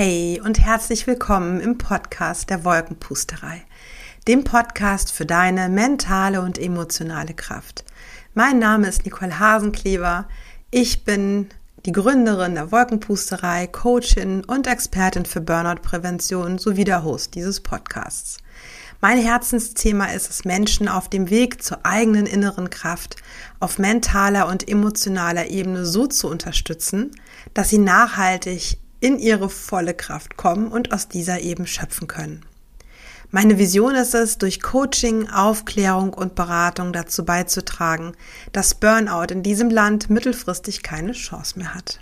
Hey und herzlich willkommen im Podcast der Wolkenpusterei, dem Podcast für deine mentale und emotionale Kraft. Mein Name ist Nicole Hasenkleber. Ich bin die Gründerin der Wolkenpusterei, Coachin und Expertin für Burnout-Prävention sowie der Host dieses Podcasts. Mein Herzensthema ist es, Menschen auf dem Weg zur eigenen inneren Kraft auf mentaler und emotionaler Ebene so zu unterstützen, dass sie nachhaltig in ihre volle Kraft kommen und aus dieser eben schöpfen können. Meine Vision ist es, durch Coaching, Aufklärung und Beratung dazu beizutragen, dass Burnout in diesem Land mittelfristig keine Chance mehr hat.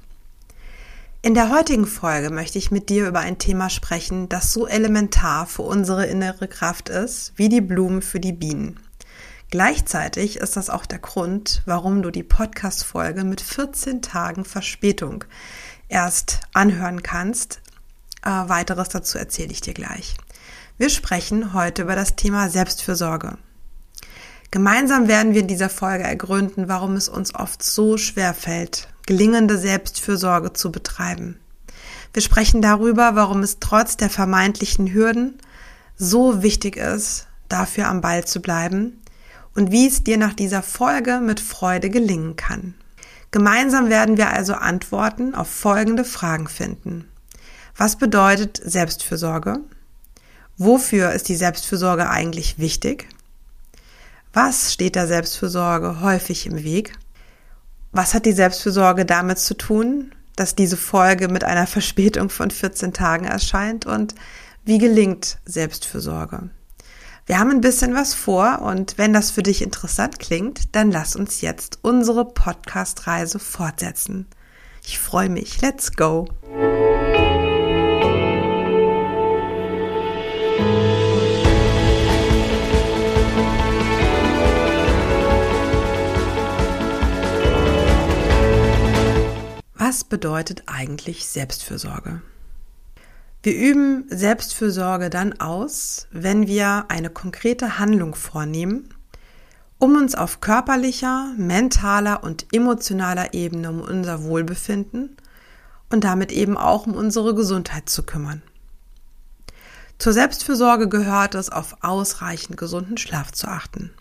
In der heutigen Folge möchte ich mit dir über ein Thema sprechen, das so elementar für unsere innere Kraft ist, wie die Blumen für die Bienen. Gleichzeitig ist das auch der Grund, warum du die Podcast-Folge mit 14 Tagen Verspätung erst anhören kannst. Äh, weiteres dazu erzähle ich dir gleich. Wir sprechen heute über das Thema Selbstfürsorge. Gemeinsam werden wir in dieser Folge ergründen, warum es uns oft so schwer fällt, gelingende Selbstfürsorge zu betreiben. Wir sprechen darüber, warum es trotz der vermeintlichen Hürden so wichtig ist, dafür am Ball zu bleiben und wie es dir nach dieser Folge mit Freude gelingen kann. Gemeinsam werden wir also Antworten auf folgende Fragen finden. Was bedeutet Selbstfürsorge? Wofür ist die Selbstfürsorge eigentlich wichtig? Was steht der Selbstfürsorge häufig im Weg? Was hat die Selbstfürsorge damit zu tun, dass diese Folge mit einer Verspätung von 14 Tagen erscheint? Und wie gelingt Selbstfürsorge? Wir haben ein bisschen was vor und wenn das für dich interessant klingt, dann lass uns jetzt unsere Podcast-Reise fortsetzen. Ich freue mich. Let's go! Was bedeutet eigentlich Selbstfürsorge? Wir üben Selbstfürsorge dann aus, wenn wir eine konkrete Handlung vornehmen, um uns auf körperlicher, mentaler und emotionaler Ebene um unser Wohlbefinden und damit eben auch um unsere Gesundheit zu kümmern. Zur Selbstfürsorge gehört es, auf ausreichend gesunden Schlaf zu achten,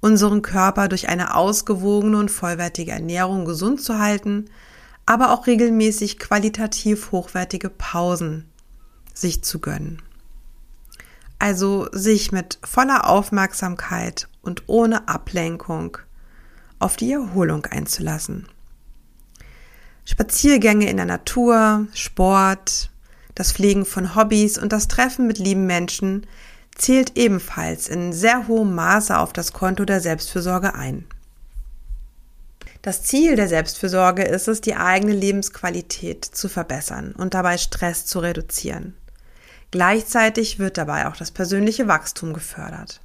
unseren Körper durch eine ausgewogene und vollwertige Ernährung gesund zu halten, aber auch regelmäßig qualitativ hochwertige Pausen sich zu gönnen. Also sich mit voller Aufmerksamkeit und ohne Ablenkung auf die Erholung einzulassen. Spaziergänge in der Natur, Sport, das Pflegen von Hobbys und das Treffen mit lieben Menschen zählt ebenfalls in sehr hohem Maße auf das Konto der Selbstfürsorge ein. Das Ziel der Selbstfürsorge ist es, die eigene Lebensqualität zu verbessern und dabei Stress zu reduzieren. Gleichzeitig wird dabei auch das persönliche Wachstum gefördert.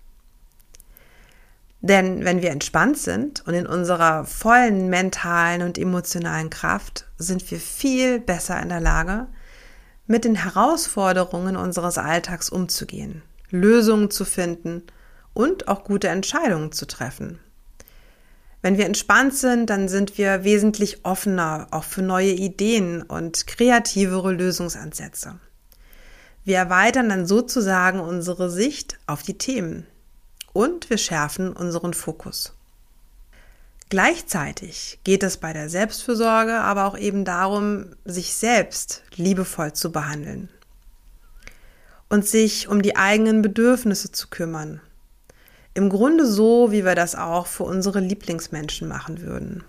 Denn wenn wir entspannt sind und in unserer vollen mentalen und emotionalen Kraft, sind wir viel besser in der Lage, mit den Herausforderungen unseres Alltags umzugehen, Lösungen zu finden und auch gute Entscheidungen zu treffen. Wenn wir entspannt sind, dann sind wir wesentlich offener auch für neue Ideen und kreativere Lösungsansätze. Wir erweitern dann sozusagen unsere Sicht auf die Themen und wir schärfen unseren Fokus. Gleichzeitig geht es bei der Selbstfürsorge aber auch eben darum, sich selbst liebevoll zu behandeln und sich um die eigenen Bedürfnisse zu kümmern. Im Grunde so, wie wir das auch für unsere Lieblingsmenschen machen würden.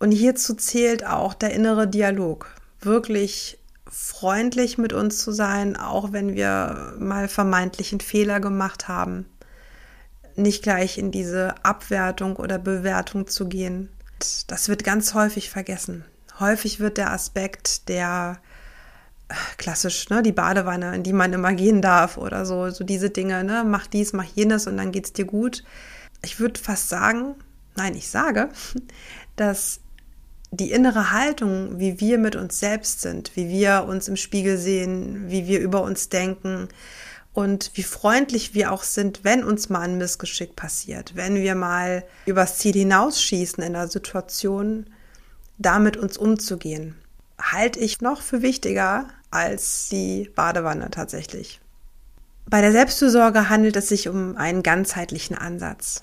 Und hierzu zählt auch der innere Dialog, wirklich freundlich mit uns zu sein, auch wenn wir mal vermeintlichen Fehler gemacht haben. Nicht gleich in diese Abwertung oder Bewertung zu gehen. Das wird ganz häufig vergessen. Häufig wird der Aspekt der äh, klassisch, ne, die Badewanne, in die man immer gehen darf oder so, so diese Dinge, ne, mach dies, mach jenes und dann geht's dir gut. Ich würde fast sagen, nein, ich sage, dass die innere Haltung, wie wir mit uns selbst sind, wie wir uns im Spiegel sehen, wie wir über uns denken und wie freundlich wir auch sind, wenn uns mal ein Missgeschick passiert, wenn wir mal übers Ziel hinausschießen in der Situation, damit uns umzugehen. halte ich noch für wichtiger als die Badewanne tatsächlich. Bei der Selbstfürsorge handelt es sich um einen ganzheitlichen Ansatz,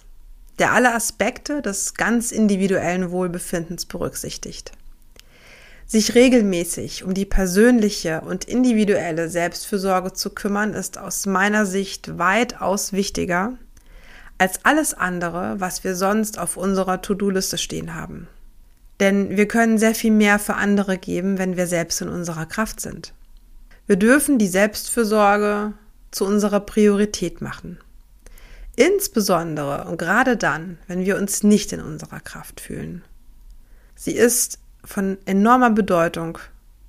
der alle Aspekte des ganz individuellen Wohlbefindens berücksichtigt. Sich regelmäßig um die persönliche und individuelle Selbstfürsorge zu kümmern, ist aus meiner Sicht weitaus wichtiger als alles andere, was wir sonst auf unserer To-Do-Liste stehen haben. Denn wir können sehr viel mehr für andere geben, wenn wir selbst in unserer Kraft sind. Wir dürfen die Selbstfürsorge zu unserer Priorität machen. Insbesondere und gerade dann, wenn wir uns nicht in unserer Kraft fühlen. Sie ist von enormer Bedeutung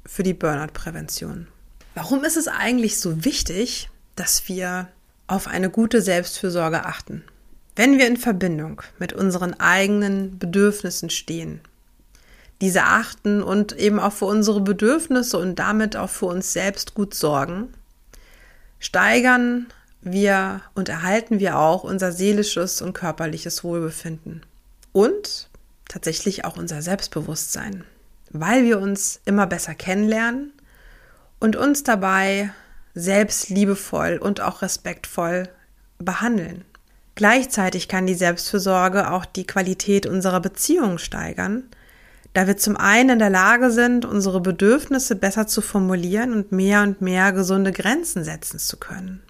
für die Burnout-Prävention. Warum ist es eigentlich so wichtig, dass wir auf eine gute Selbstfürsorge achten? Wenn wir in Verbindung mit unseren eigenen Bedürfnissen stehen, diese achten und eben auch für unsere Bedürfnisse und damit auch für uns selbst gut sorgen, steigern wir und erhalten wir auch unser seelisches und körperliches Wohlbefinden. Und tatsächlich auch unser Selbstbewusstsein, weil wir uns immer besser kennenlernen und uns dabei selbst liebevoll und auch respektvoll behandeln. Gleichzeitig kann die Selbstfürsorge auch die Qualität unserer Beziehungen steigern, da wir zum einen in der Lage sind, unsere Bedürfnisse besser zu formulieren und mehr und mehr gesunde Grenzen setzen zu können.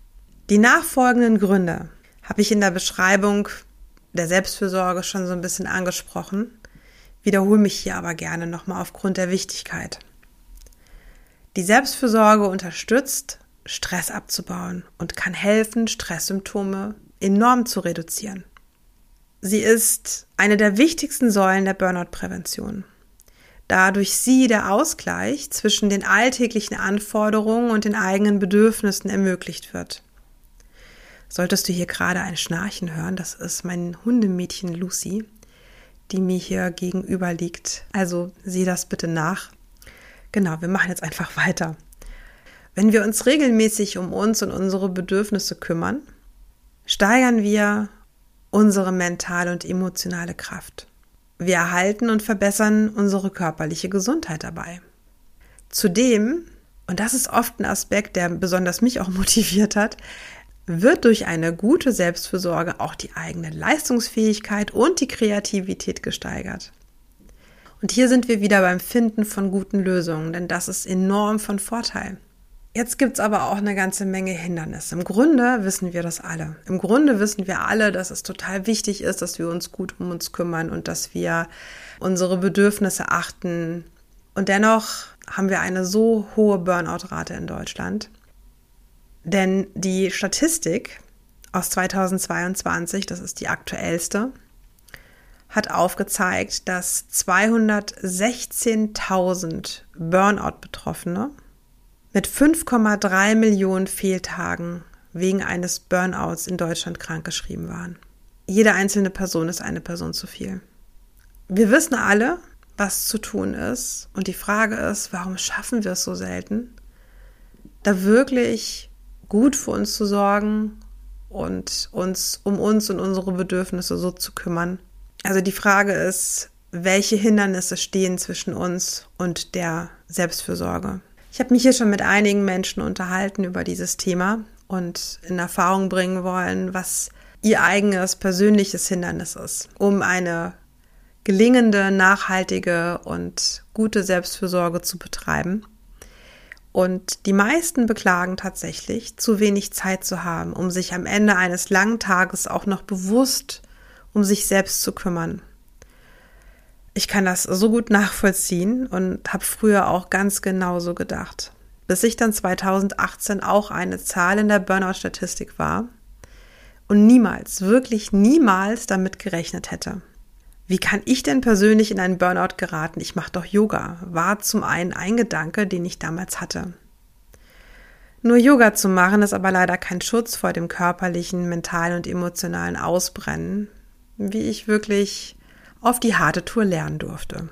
Die nachfolgenden Gründe habe ich in der Beschreibung der Selbstfürsorge schon so ein bisschen angesprochen, wiederhole mich hier aber gerne nochmal aufgrund der Wichtigkeit. Die Selbstfürsorge unterstützt, Stress abzubauen und kann helfen, Stresssymptome enorm zu reduzieren. Sie ist eine der wichtigsten Säulen der Burnout-Prävention, da durch sie der Ausgleich zwischen den alltäglichen Anforderungen und den eigenen Bedürfnissen ermöglicht wird. Solltest du hier gerade ein Schnarchen hören, das ist mein Hundemädchen Lucy, die mir hier gegenüber liegt. Also sieh das bitte nach. Genau, wir machen jetzt einfach weiter. Wenn wir uns regelmäßig um uns und unsere Bedürfnisse kümmern, steigern wir unsere mentale und emotionale Kraft. Wir erhalten und verbessern unsere körperliche Gesundheit dabei. Zudem, und das ist oft ein Aspekt, der besonders mich auch motiviert hat, wird durch eine gute Selbstfürsorge auch die eigene Leistungsfähigkeit und die Kreativität gesteigert. Und hier sind wir wieder beim Finden von guten Lösungen, denn das ist enorm von Vorteil. Jetzt gibt es aber auch eine ganze Menge Hindernisse. Im Grunde wissen wir das alle. Im Grunde wissen wir alle, dass es total wichtig ist, dass wir uns gut um uns kümmern und dass wir unsere Bedürfnisse achten. Und dennoch haben wir eine so hohe Burnout-Rate in Deutschland. Denn die Statistik aus 2022, das ist die aktuellste, hat aufgezeigt, dass 216.000 Burnout-Betroffene mit 5,3 Millionen Fehltagen wegen eines Burnouts in Deutschland krankgeschrieben waren. Jede einzelne Person ist eine Person zu viel. Wir wissen alle, was zu tun ist. Und die Frage ist, warum schaffen wir es so selten, da wirklich gut für uns zu sorgen und uns um uns und unsere Bedürfnisse so zu kümmern. Also die Frage ist, welche Hindernisse stehen zwischen uns und der Selbstfürsorge? Ich habe mich hier schon mit einigen Menschen unterhalten über dieses Thema und in Erfahrung bringen wollen, was ihr eigenes persönliches Hindernis ist, um eine gelingende, nachhaltige und gute Selbstfürsorge zu betreiben. Und die meisten beklagen tatsächlich, zu wenig Zeit zu haben, um sich am Ende eines langen Tages auch noch bewusst um sich selbst zu kümmern. Ich kann das so gut nachvollziehen und habe früher auch ganz genauso gedacht, bis ich dann 2018 auch eine Zahl in der Burnout-Statistik war und niemals, wirklich niemals damit gerechnet hätte. Wie kann ich denn persönlich in einen Burnout geraten? Ich mache doch Yoga, war zum einen ein Gedanke, den ich damals hatte. Nur Yoga zu machen ist aber leider kein Schutz vor dem körperlichen, mentalen und emotionalen Ausbrennen, wie ich wirklich auf die harte Tour lernen durfte.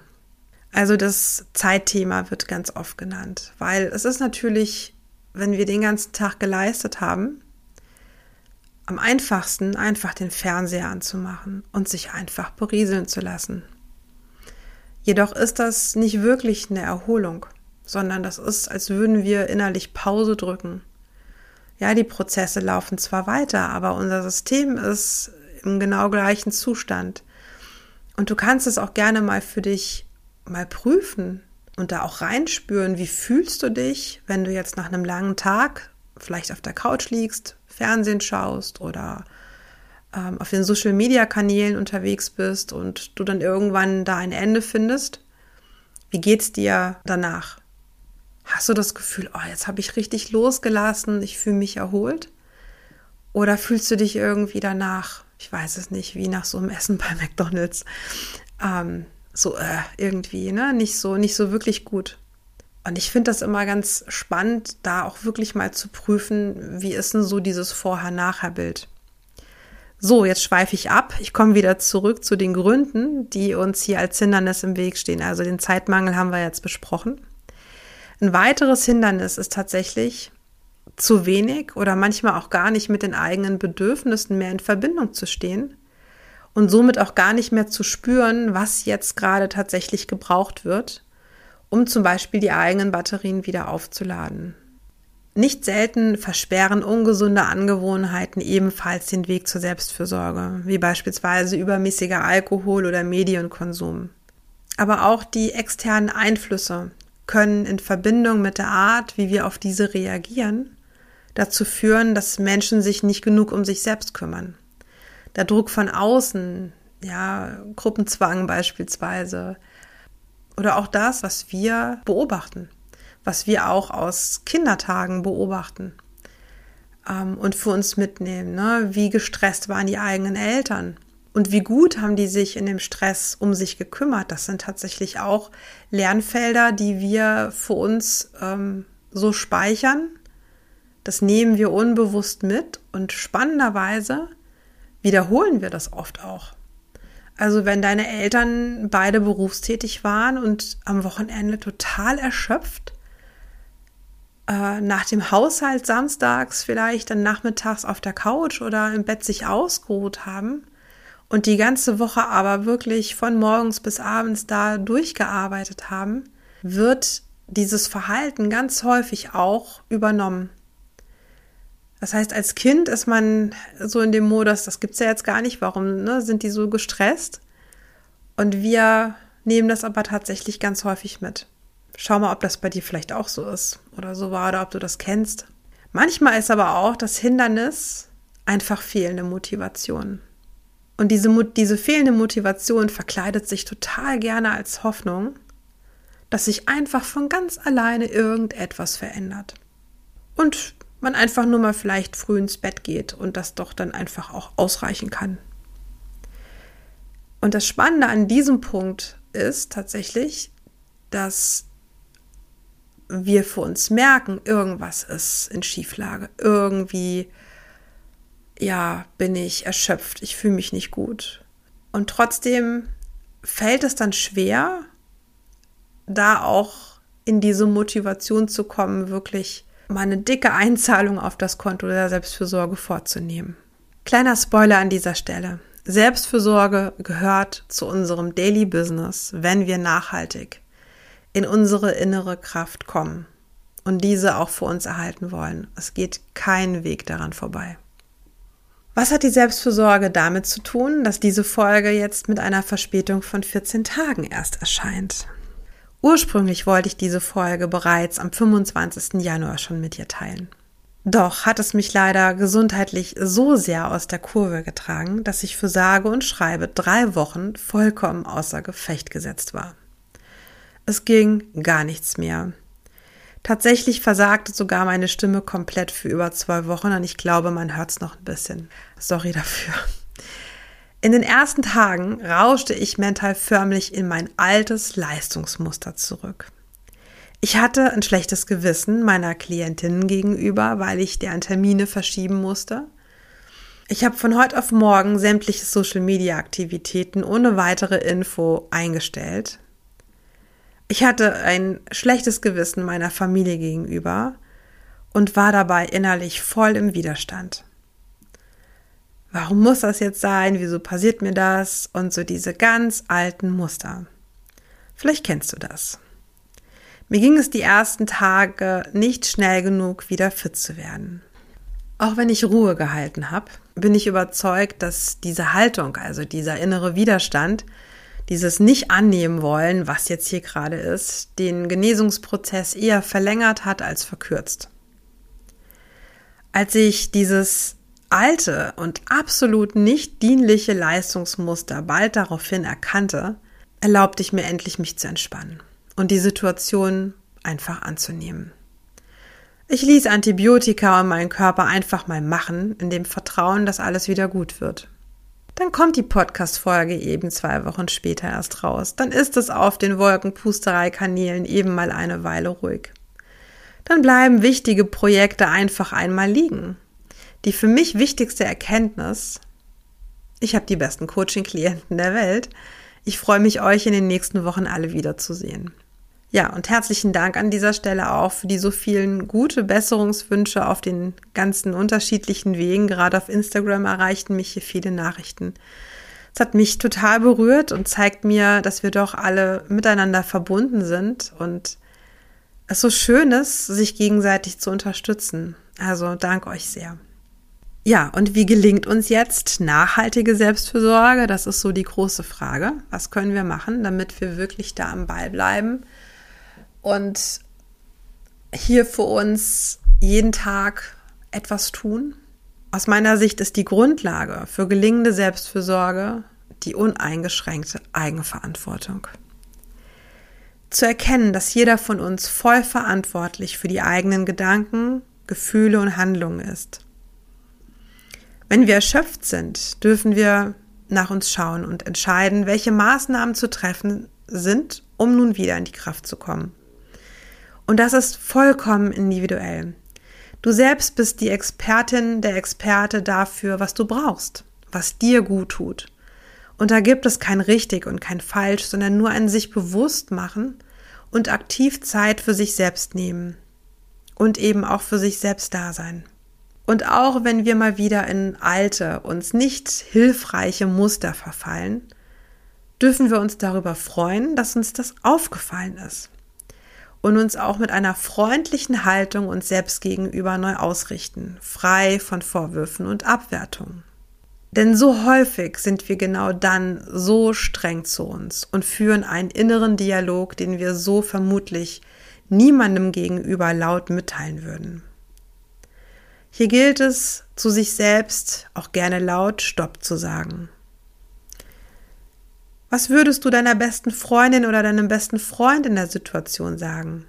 Also das Zeitthema wird ganz oft genannt, weil es ist natürlich, wenn wir den ganzen Tag geleistet haben, am einfachsten einfach den Fernseher anzumachen und sich einfach berieseln zu lassen. Jedoch ist das nicht wirklich eine Erholung, sondern das ist, als würden wir innerlich Pause drücken. Ja, die Prozesse laufen zwar weiter, aber unser System ist im genau gleichen Zustand. Und du kannst es auch gerne mal für dich mal prüfen und da auch reinspüren, wie fühlst du dich, wenn du jetzt nach einem langen Tag vielleicht auf der Couch liegst, Fernsehen schaust oder ähm, auf den Social-Media-Kanälen unterwegs bist und du dann irgendwann da ein Ende findest, wie geht's dir danach? Hast du das Gefühl, oh, jetzt habe ich richtig losgelassen, ich fühle mich erholt? Oder fühlst du dich irgendwie danach, ich weiß es nicht, wie nach so einem Essen bei McDonald's, ähm, so äh, irgendwie, ne, nicht so, nicht so wirklich gut? Und ich finde das immer ganz spannend, da auch wirklich mal zu prüfen, wie ist denn so dieses Vorher-Nachher-Bild? So, jetzt schweife ich ab. Ich komme wieder zurück zu den Gründen, die uns hier als Hindernis im Weg stehen. Also den Zeitmangel haben wir jetzt besprochen. Ein weiteres Hindernis ist tatsächlich zu wenig oder manchmal auch gar nicht mit den eigenen Bedürfnissen mehr in Verbindung zu stehen und somit auch gar nicht mehr zu spüren, was jetzt gerade tatsächlich gebraucht wird, um zum Beispiel die eigenen Batterien wieder aufzuladen. Nicht selten versperren ungesunde Angewohnheiten ebenfalls den Weg zur Selbstfürsorge, wie beispielsweise übermäßiger Alkohol oder Medienkonsum. Aber auch die externen Einflüsse können in Verbindung mit der Art, wie wir auf diese reagieren, dazu führen, dass Menschen sich nicht genug um sich selbst kümmern. Der Druck von außen, ja, Gruppenzwang beispielsweise, oder auch das, was wir beobachten was wir auch aus Kindertagen beobachten ähm, und für uns mitnehmen. Ne? Wie gestresst waren die eigenen Eltern? Und wie gut haben die sich in dem Stress um sich gekümmert? Das sind tatsächlich auch Lernfelder, die wir für uns ähm, so speichern. Das nehmen wir unbewusst mit und spannenderweise wiederholen wir das oft auch. Also wenn deine Eltern beide berufstätig waren und am Wochenende total erschöpft äh, nach dem Haushalt samstags vielleicht dann nachmittags auf der Couch oder im Bett sich ausgeruht haben und die ganze Woche aber wirklich von morgens bis abends da durchgearbeitet haben, wird dieses Verhalten ganz häufig auch übernommen. Das heißt, als Kind ist man so in dem Modus, das gibt es ja jetzt gar nicht, warum ne, sind die so gestresst? Und wir nehmen das aber tatsächlich ganz häufig mit. Schau mal, ob das bei dir vielleicht auch so ist oder so war oder ob du das kennst. Manchmal ist aber auch das Hindernis einfach fehlende Motivation. Und diese, diese fehlende Motivation verkleidet sich total gerne als Hoffnung, dass sich einfach von ganz alleine irgendetwas verändert. Und man einfach nur mal vielleicht früh ins Bett geht und das doch dann einfach auch ausreichen kann. Und das Spannende an diesem Punkt ist tatsächlich, dass wir für uns merken, irgendwas ist in Schieflage, irgendwie, ja, bin ich erschöpft, ich fühle mich nicht gut. Und trotzdem fällt es dann schwer, da auch in diese Motivation zu kommen, wirklich mal eine dicke Einzahlung auf das Konto der Selbstfürsorge vorzunehmen. Kleiner Spoiler an dieser Stelle. Selbstfürsorge gehört zu unserem Daily Business, wenn wir nachhaltig in unsere innere Kraft kommen und diese auch für uns erhalten wollen. Es geht kein Weg daran vorbei. Was hat die Selbstfürsorge damit zu tun, dass diese Folge jetzt mit einer Verspätung von 14 Tagen erst erscheint? Ursprünglich wollte ich diese Folge bereits am 25. Januar schon mit dir teilen. Doch hat es mich leider gesundheitlich so sehr aus der Kurve getragen, dass ich für sage und schreibe drei Wochen vollkommen außer Gefecht gesetzt war. Es ging gar nichts mehr. Tatsächlich versagte sogar meine Stimme komplett für über zwei Wochen und ich glaube, man hört es noch ein bisschen. Sorry dafür. In den ersten Tagen rauschte ich mental förmlich in mein altes Leistungsmuster zurück. Ich hatte ein schlechtes Gewissen meiner Klientinnen gegenüber, weil ich deren Termine verschieben musste. Ich habe von heute auf morgen sämtliche Social-Media-Aktivitäten ohne weitere Info eingestellt. Ich hatte ein schlechtes Gewissen meiner Familie gegenüber und war dabei innerlich voll im Widerstand. Warum muss das jetzt sein? Wieso passiert mir das? Und so diese ganz alten Muster. Vielleicht kennst du das. Mir ging es die ersten Tage nicht schnell genug, wieder fit zu werden. Auch wenn ich Ruhe gehalten habe, bin ich überzeugt, dass diese Haltung, also dieser innere Widerstand, dieses nicht annehmen wollen, was jetzt hier gerade ist, den Genesungsprozess eher verlängert hat als verkürzt. Als ich dieses alte und absolut nicht dienliche Leistungsmuster bald daraufhin erkannte, erlaubte ich mir endlich, mich zu entspannen und die Situation einfach anzunehmen. Ich ließ Antibiotika und meinen Körper einfach mal machen, in dem Vertrauen, dass alles wieder gut wird. Dann kommt die Podcast-Folge eben zwei Wochen später erst raus. Dann ist es auf den Wolkenpusterei-Kanälen eben mal eine Weile ruhig. Dann bleiben wichtige Projekte einfach einmal liegen. Die für mich wichtigste Erkenntnis, ich habe die besten Coaching-Klienten der Welt. Ich freue mich, euch in den nächsten Wochen alle wiederzusehen. Ja, und herzlichen Dank an dieser Stelle auch für die so vielen gute Besserungswünsche auf den ganzen unterschiedlichen Wegen. Gerade auf Instagram erreichten mich hier viele Nachrichten. Es hat mich total berührt und zeigt mir, dass wir doch alle miteinander verbunden sind und es so schön ist, sich gegenseitig zu unterstützen. Also dank euch sehr. Ja, und wie gelingt uns jetzt nachhaltige Selbstfürsorge? Das ist so die große Frage. Was können wir machen, damit wir wirklich da am Ball bleiben? und hier für uns jeden Tag etwas tun. Aus meiner Sicht ist die Grundlage für gelingende Selbstfürsorge die uneingeschränkte Eigenverantwortung. Zu erkennen, dass jeder von uns voll verantwortlich für die eigenen Gedanken, Gefühle und Handlungen ist. Wenn wir erschöpft sind, dürfen wir nach uns schauen und entscheiden, welche Maßnahmen zu treffen sind, um nun wieder in die Kraft zu kommen. Und das ist vollkommen individuell. Du selbst bist die Expertin, der Experte dafür, was du brauchst, was dir gut tut. Und da gibt es kein richtig und kein falsch, sondern nur ein sich bewusst machen und aktiv Zeit für sich selbst nehmen. Und eben auch für sich selbst da sein. Und auch wenn wir mal wieder in alte, uns nicht hilfreiche Muster verfallen, dürfen wir uns darüber freuen, dass uns das aufgefallen ist und uns auch mit einer freundlichen Haltung uns selbst gegenüber neu ausrichten, frei von Vorwürfen und Abwertungen. Denn so häufig sind wir genau dann so streng zu uns und führen einen inneren Dialog, den wir so vermutlich niemandem gegenüber laut mitteilen würden. Hier gilt es, zu sich selbst auch gerne laut Stopp zu sagen was würdest du deiner besten Freundin oder deinem besten Freund in der Situation sagen?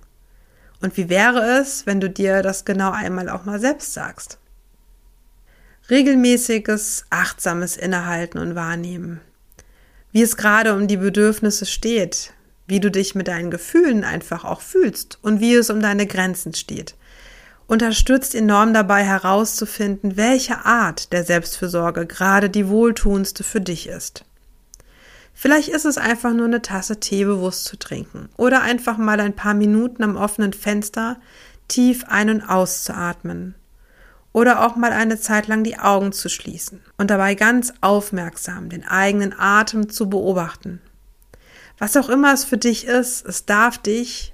Und wie wäre es, wenn du dir das genau einmal auch mal selbst sagst? Regelmäßiges, achtsames Innehalten und Wahrnehmen. Wie es gerade um die Bedürfnisse steht, wie du dich mit deinen Gefühlen einfach auch fühlst und wie es um deine Grenzen steht. Unterstützt enorm dabei herauszufinden, welche Art der Selbstfürsorge gerade die wohltuendste für dich ist. Vielleicht ist es einfach nur eine Tasse Tee bewusst zu trinken oder einfach mal ein paar Minuten am offenen Fenster tief ein- und auszuatmen oder auch mal eine Zeit lang die Augen zu schließen und dabei ganz aufmerksam den eigenen Atem zu beobachten. Was auch immer es für dich ist, es darf dich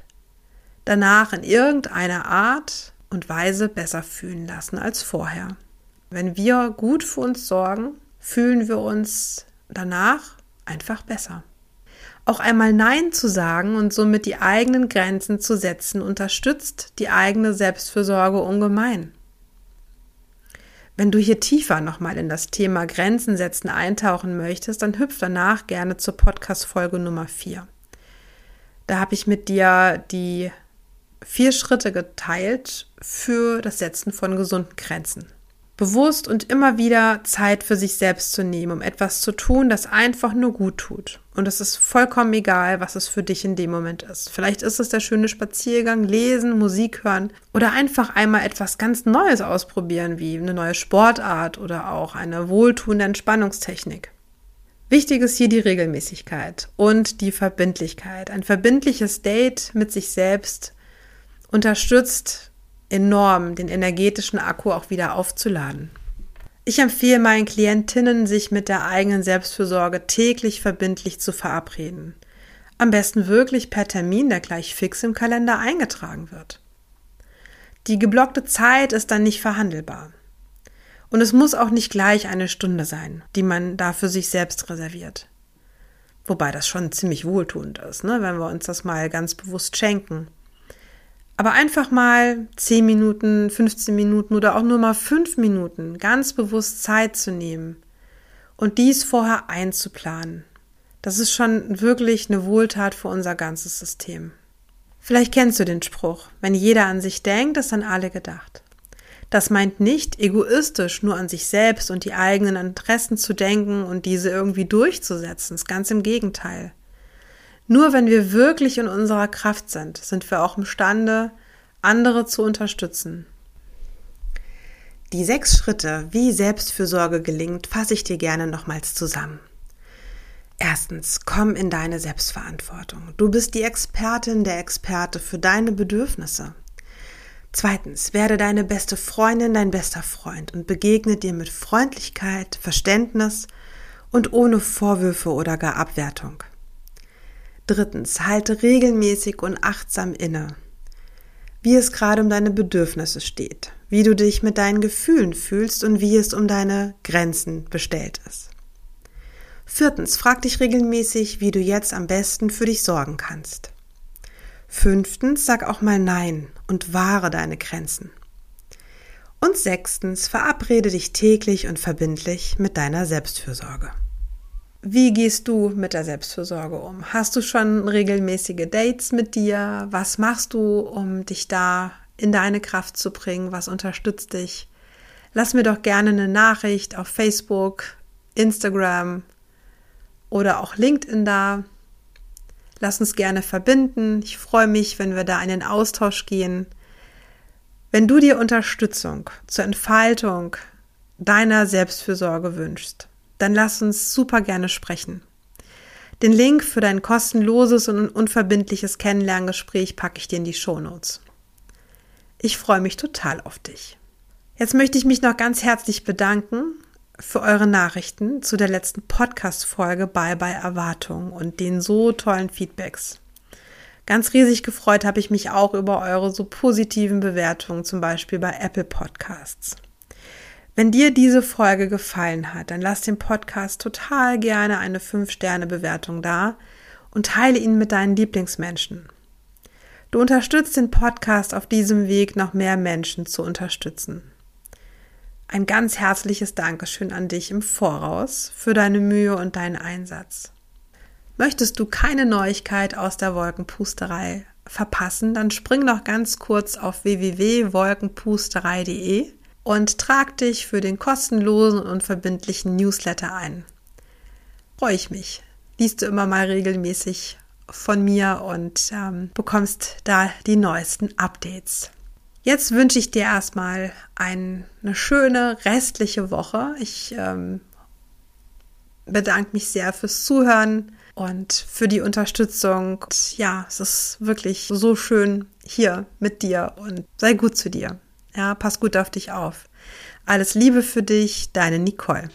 danach in irgendeiner Art und Weise besser fühlen lassen als vorher. Wenn wir gut für uns sorgen, fühlen wir uns danach einfach besser. Auch einmal Nein zu sagen und somit die eigenen Grenzen zu setzen, unterstützt die eigene Selbstfürsorge ungemein. Wenn du hier tiefer nochmal in das Thema Grenzen setzen eintauchen möchtest, dann hüpf danach gerne zur Podcast-Folge Nummer 4. Da habe ich mit dir die vier Schritte geteilt für das Setzen von gesunden Grenzen bewusst und immer wieder Zeit für sich selbst zu nehmen, um etwas zu tun, das einfach nur gut tut. Und es ist vollkommen egal, was es für dich in dem Moment ist. Vielleicht ist es der schöne Spaziergang, lesen, Musik hören oder einfach einmal etwas ganz Neues ausprobieren, wie eine neue Sportart oder auch eine wohltuende Entspannungstechnik. Wichtig ist hier die Regelmäßigkeit und die Verbindlichkeit. Ein verbindliches Date mit sich selbst unterstützt enorm, den energetischen Akku auch wieder aufzuladen. Ich empfehle meinen Klientinnen, sich mit der eigenen Selbstfürsorge täglich verbindlich zu verabreden. Am besten wirklich per Termin, der gleich fix im Kalender eingetragen wird. Die geblockte Zeit ist dann nicht verhandelbar. Und es muss auch nicht gleich eine Stunde sein, die man da für sich selbst reserviert. Wobei das schon ziemlich wohltuend ist, ne, wenn wir uns das mal ganz bewusst schenken. Aber einfach mal 10 Minuten, 15 Minuten oder auch nur mal 5 Minuten ganz bewusst Zeit zu nehmen und dies vorher einzuplanen. Das ist schon wirklich eine Wohltat für unser ganzes System. Vielleicht kennst du den Spruch, wenn jeder an sich denkt, ist an alle gedacht. Das meint nicht egoistisch nur an sich selbst und die eigenen Interessen zu denken und diese irgendwie durchzusetzen. Ist ganz im Gegenteil. Nur wenn wir wirklich in unserer Kraft sind, sind wir auch imstande, andere zu unterstützen. Die sechs Schritte, wie Selbstfürsorge gelingt, fasse ich dir gerne nochmals zusammen. Erstens, komm in deine Selbstverantwortung. Du bist die Expertin der Experte für deine Bedürfnisse. Zweitens, werde deine beste Freundin, dein bester Freund und begegne dir mit Freundlichkeit, Verständnis und ohne Vorwürfe oder gar Abwertung. Drittens, halte regelmäßig und achtsam inne, wie es gerade um deine Bedürfnisse steht, wie du dich mit deinen Gefühlen fühlst und wie es um deine Grenzen bestellt ist. Viertens, frag dich regelmäßig, wie du jetzt am besten für dich sorgen kannst. Fünftens, sag auch mal Nein und wahre deine Grenzen. Und sechstens, verabrede dich täglich und verbindlich mit deiner Selbstfürsorge. Wie gehst du mit der Selbstfürsorge um? Hast du schon regelmäßige Dates mit dir? Was machst du, um dich da in deine Kraft zu bringen? Was unterstützt dich? Lass mir doch gerne eine Nachricht auf Facebook, Instagram oder auch LinkedIn da. Lass uns gerne verbinden. Ich freue mich, wenn wir da in den Austausch gehen. Wenn du dir Unterstützung zur Entfaltung deiner Selbstfürsorge wünschst, dann lass uns super gerne sprechen. Den Link für dein kostenloses und unverbindliches Kennenlerngespräch packe ich dir in die Shownotes. Ich freue mich total auf dich. Jetzt möchte ich mich noch ganz herzlich bedanken für eure Nachrichten zu der letzten Podcast-Folge Bye Bye Erwartung und den so tollen Feedbacks. Ganz riesig gefreut habe ich mich auch über eure so positiven Bewertungen, zum Beispiel bei Apple Podcasts. Wenn dir diese Folge gefallen hat, dann lass dem Podcast total gerne eine 5-Sterne-Bewertung da und teile ihn mit deinen Lieblingsmenschen. Du unterstützt den Podcast auf diesem Weg, noch mehr Menschen zu unterstützen. Ein ganz herzliches Dankeschön an dich im Voraus für deine Mühe und deinen Einsatz. Möchtest du keine Neuigkeit aus der Wolkenpusterei verpassen, dann spring noch ganz kurz auf www.wolkenpusterei.de und trag dich für den kostenlosen und verbindlichen Newsletter ein. Freue ich mich. Liest du immer mal regelmäßig von mir und ähm, bekommst da die neuesten Updates. Jetzt wünsche ich dir erstmal ein, eine schöne restliche Woche. Ich ähm, bedanke mich sehr fürs Zuhören und für die Unterstützung. Und ja, es ist wirklich so schön hier mit dir und sei gut zu dir. Ja, pass gut auf dich auf. Alles Liebe für dich, deine Nicole.